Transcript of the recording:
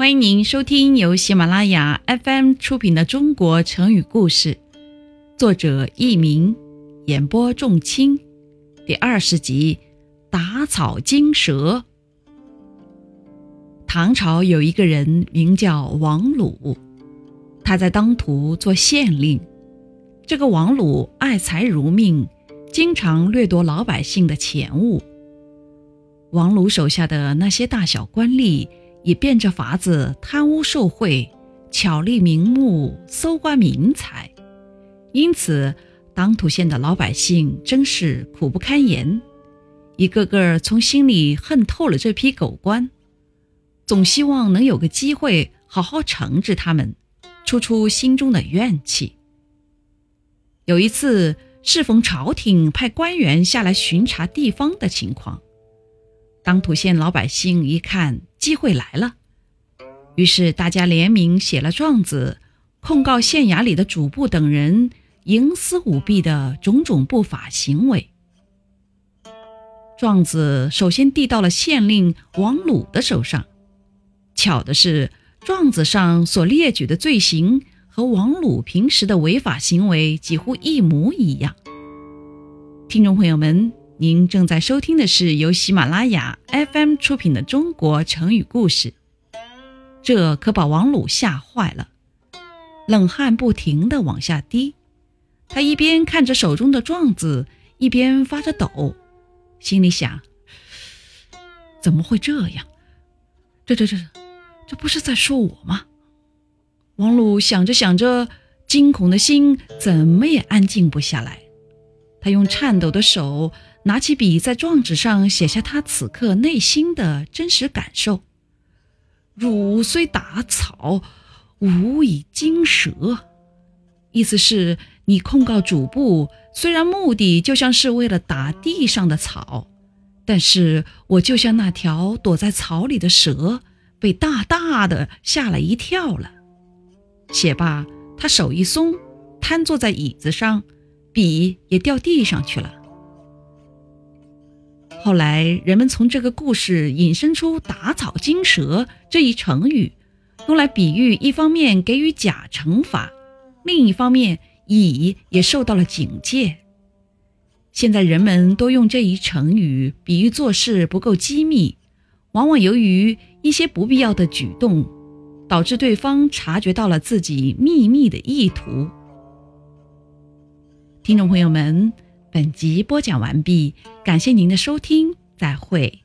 欢迎您收听由喜马拉雅 FM 出品的《中国成语故事》，作者佚名，演播仲卿，第二十集《打草惊蛇》。唐朝有一个人名叫王鲁，他在当涂做县令。这个王鲁爱财如命，经常掠夺老百姓的钱物。王鲁手下的那些大小官吏也变着法子贪污受贿，巧立名目搜刮民财，因此当涂县的老百姓真是苦不堪言，一个个从心里恨透了这批狗官，总希望能有个机会好好惩治他们，出出心中的怨气。有一次，适逢朝廷派官员下来巡查地方的情况。当涂县老百姓一看机会来了，于是大家联名写了状子，控告县衙里的主簿等人营私舞弊的种种不法行为。状子首先递到了县令王鲁的手上，巧的是，状子上所列举的罪行和王鲁平时的违法行为几乎一模一样。听众朋友们。您正在收听的是由喜马拉雅 FM 出品的《中国成语故事》，这可把王鲁吓坏了，冷汗不停地往下滴。他一边看着手中的状子，一边发着抖，心里想：怎么会这样？这、这、这、这不是在说我吗？王鲁想着想着，惊恐的心怎么也安静不下来。他用颤抖的手。拿起笔，在状纸上写下他此刻内心的真实感受：“汝虽打草，吾以惊蛇。”意思是，你控告主簿，虽然目的就像是为了打地上的草，但是我就像那条躲在草里的蛇，被大大的吓了一跳了。写罢，他手一松，瘫坐在椅子上，笔也掉地上去了。后来，人们从这个故事引申出“打草惊蛇”这一成语，用来比喻一方面给予甲惩罚，另一方面乙也受到了警戒。现在人们都用这一成语比喻做事不够机密，往往由于一些不必要的举动，导致对方察觉到了自己秘密的意图。听众朋友们。本集播讲完毕，感谢您的收听，再会。